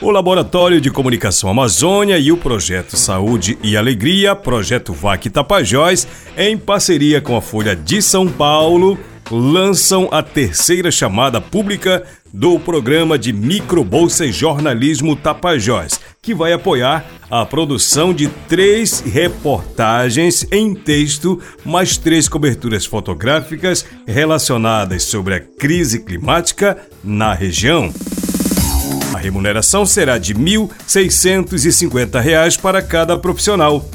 O Laboratório de Comunicação Amazônia e o Projeto Saúde e Alegria, Projeto VAC Tapajós, em parceria com a Folha de São Paulo, lançam a terceira chamada pública do programa de Microbolsa e Jornalismo Tapajós, que vai apoiar a produção de três reportagens em texto, mais três coberturas fotográficas relacionadas sobre a crise climática na região. A remuneração será de R$ 1.650 para cada profissional.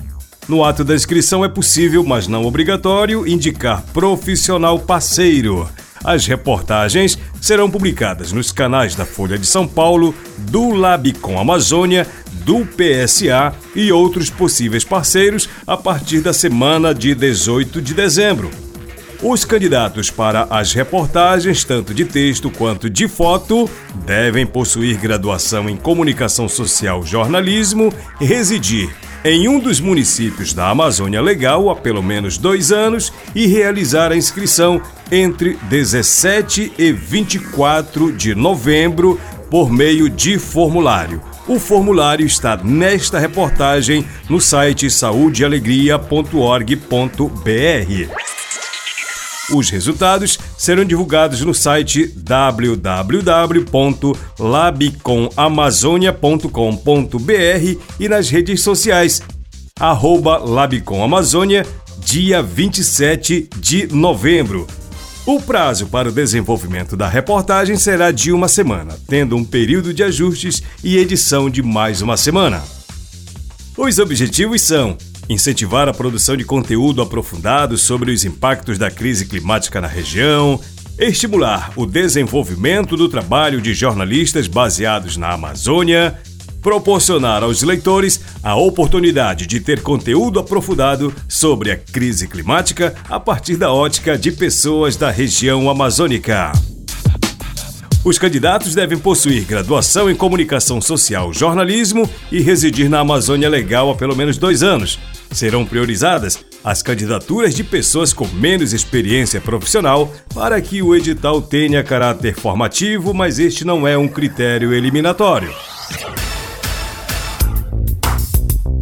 No ato da inscrição é possível, mas não obrigatório, indicar profissional parceiro. As reportagens serão publicadas nos canais da Folha de São Paulo, do Labicom Amazônia, do PSA e outros possíveis parceiros a partir da semana de 18 de dezembro. Os candidatos para as reportagens, tanto de texto quanto de foto, devem possuir graduação em comunicação social jornalismo residir em um dos municípios da Amazônia Legal há pelo menos dois anos e realizar a inscrição entre 17 e 24 de novembro por meio de formulário. O formulário está nesta reportagem no site saudealegria.org.br. Os resultados serão divulgados no site www.labicomamazônia.com.br e nas redes sociais arroba Labicomamazônia, dia 27 de novembro. O prazo para o desenvolvimento da reportagem será de uma semana, tendo um período de ajustes e edição de mais uma semana. Os objetivos são incentivar a produção de conteúdo aprofundado sobre os impactos da crise climática na região, estimular o desenvolvimento do trabalho de jornalistas baseados na Amazônia, proporcionar aos leitores a oportunidade de ter conteúdo aprofundado sobre a crise climática a partir da ótica de pessoas da região amazônica. Os candidatos devem possuir graduação em comunicação social, jornalismo e residir na Amazônia Legal há pelo menos dois anos. Serão priorizadas as candidaturas de pessoas com menos experiência profissional para que o edital tenha caráter formativo, mas este não é um critério eliminatório.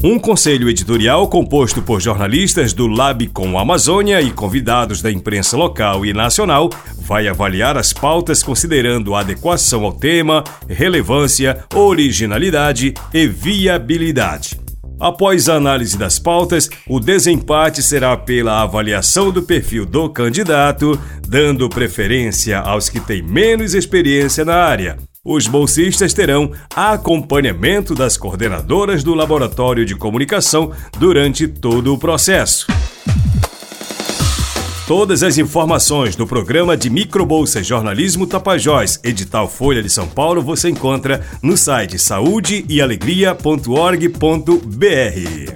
Um conselho editorial composto por jornalistas do Labcom Amazônia e convidados da imprensa local e nacional vai avaliar as pautas considerando adequação ao tema, relevância, originalidade e viabilidade. Após a análise das pautas, o desempate será pela avaliação do perfil do candidato, dando preferência aos que têm menos experiência na área. Os bolsistas terão acompanhamento das coordenadoras do Laboratório de Comunicação durante todo o processo. Todas as informações do programa de Microbolsa Jornalismo Tapajós, edital Folha de São Paulo, você encontra no site saúdeealegria.org.br.